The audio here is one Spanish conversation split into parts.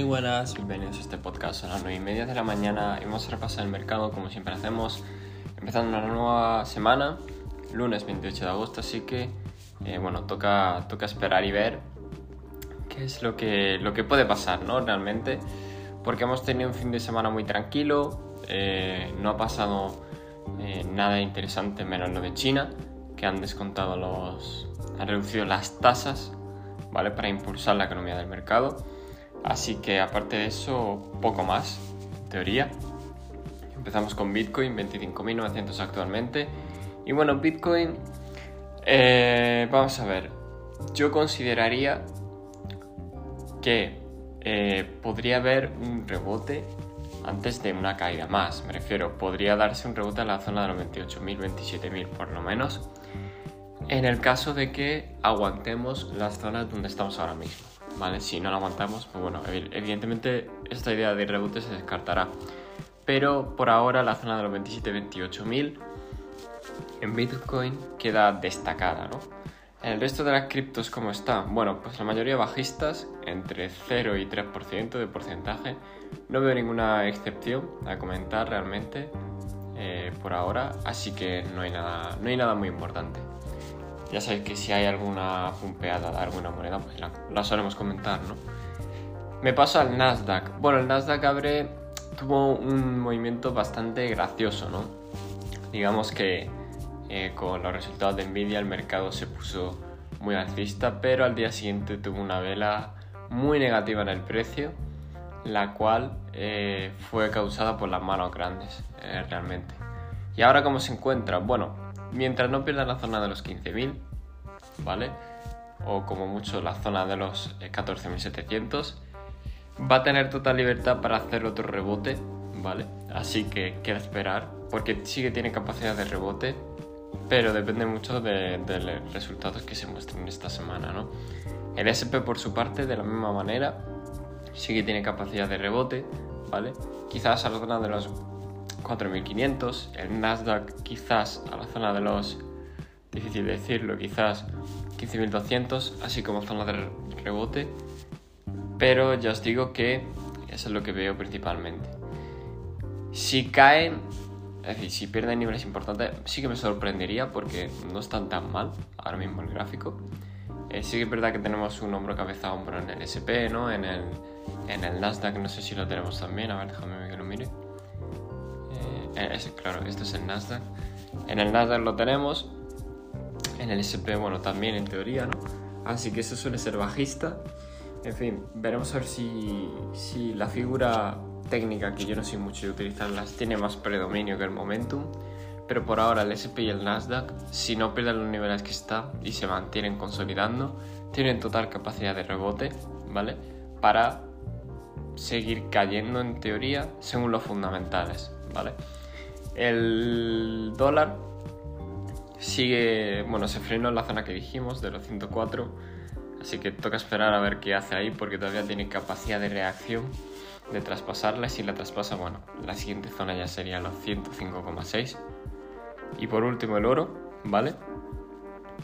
Muy buenas, bienvenidos a este podcast. A las 9 y media de la mañana a repasar el mercado como siempre hacemos, empezando una nueva semana, lunes 28 de agosto, así que eh, bueno, toca, toca esperar y ver qué es lo que, lo que puede pasar, ¿no? Realmente, porque hemos tenido un fin de semana muy tranquilo, eh, no ha pasado eh, nada interesante menos lo de China, que han descontado los, han reducido las tasas, ¿vale? Para impulsar la economía del mercado. Así que aparte de eso, poco más, teoría. Empezamos con Bitcoin, 25.900 actualmente. Y bueno, Bitcoin, eh, vamos a ver, yo consideraría que eh, podría haber un rebote antes de una caída más. Me refiero, podría darse un rebote a la zona de los 28.000, 27.000 por lo menos. En el caso de que aguantemos las zonas donde estamos ahora mismo. ¿Vale? Si no lo aguantamos, pues bueno, evidentemente esta idea de rebote se descartará. Pero por ahora la zona de los 27-28 mil en Bitcoin queda destacada, ¿no? El resto de las criptos, ¿cómo está? Bueno, pues la mayoría bajistas, entre 0 y 3% de porcentaje. No veo ninguna excepción a comentar realmente eh, por ahora, así que no hay nada, no hay nada muy importante. Ya sabéis que si hay alguna pumpeada de alguna moneda, pues la, solemos comentar, ¿no? Me paso al Nasdaq. Bueno, el Nasdaq abre tuvo un movimiento bastante gracioso, ¿no? Digamos que eh, con los resultados de Nvidia el mercado se puso muy alcista, pero al día siguiente tuvo una vela muy negativa en el precio, la cual eh, fue causada por las manos grandes, eh, realmente. ¿Y ahora cómo se encuentra? Bueno, mientras no pierda la zona de los 15.000, ¿vale? O como mucho la zona de los 14.700, eh, va a tener total libertad para hacer otro rebote, ¿vale? Así que queda esperar, porque sí que tiene capacidad de rebote, pero depende mucho de, los resultados que se muestren esta semana, ¿no? El SP por su parte, de la misma manera, sí que tiene capacidad de rebote, ¿vale? Quizás a la zona de los 4.500, el Nasdaq quizás a la zona de los, difícil decirlo, quizás 15.200, así como zona de rebote, pero ya os digo que eso es lo que veo principalmente. Si caen, es decir, si pierden niveles importantes, sí que me sorprendería porque no están tan mal ahora mismo el gráfico. Eh, sí que es verdad que tenemos un hombro cabeza hombro en el SP, ¿no? En el, en el Nasdaq no sé si lo tenemos también, a ver, déjame que lo mire. Eh, claro, esto es el Nasdaq. En el Nasdaq lo tenemos. En el SP, bueno, también en teoría, ¿no? Así que eso suele ser bajista. En fin, veremos a ver si, si la figura técnica, que yo no soy mucho de utilizarlas, tiene más predominio que el momentum. Pero por ahora el SP y el Nasdaq, si no pierden los niveles que está y se mantienen consolidando, tienen total capacidad de rebote, ¿vale? Para seguir cayendo en teoría según los fundamentales, ¿vale? El dólar sigue, bueno, se frenó en la zona que dijimos, de los 104, así que toca esperar a ver qué hace ahí porque todavía tiene capacidad de reacción de traspasarla y si la traspasa, bueno, la siguiente zona ya sería los 105,6. Y por último el oro, ¿vale?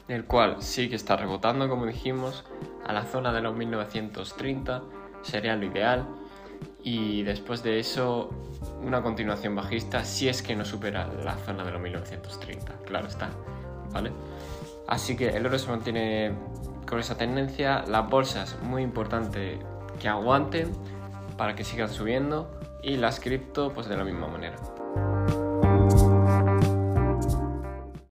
El cual sí que está rebotando, como dijimos, a la zona de los 1930, sería lo ideal y después de eso una continuación bajista si es que no supera la zona de los 1930, claro está, ¿vale? Así que el oro se mantiene con esa tendencia, las bolsas muy importante que aguanten para que sigan subiendo y las cripto pues de la misma manera.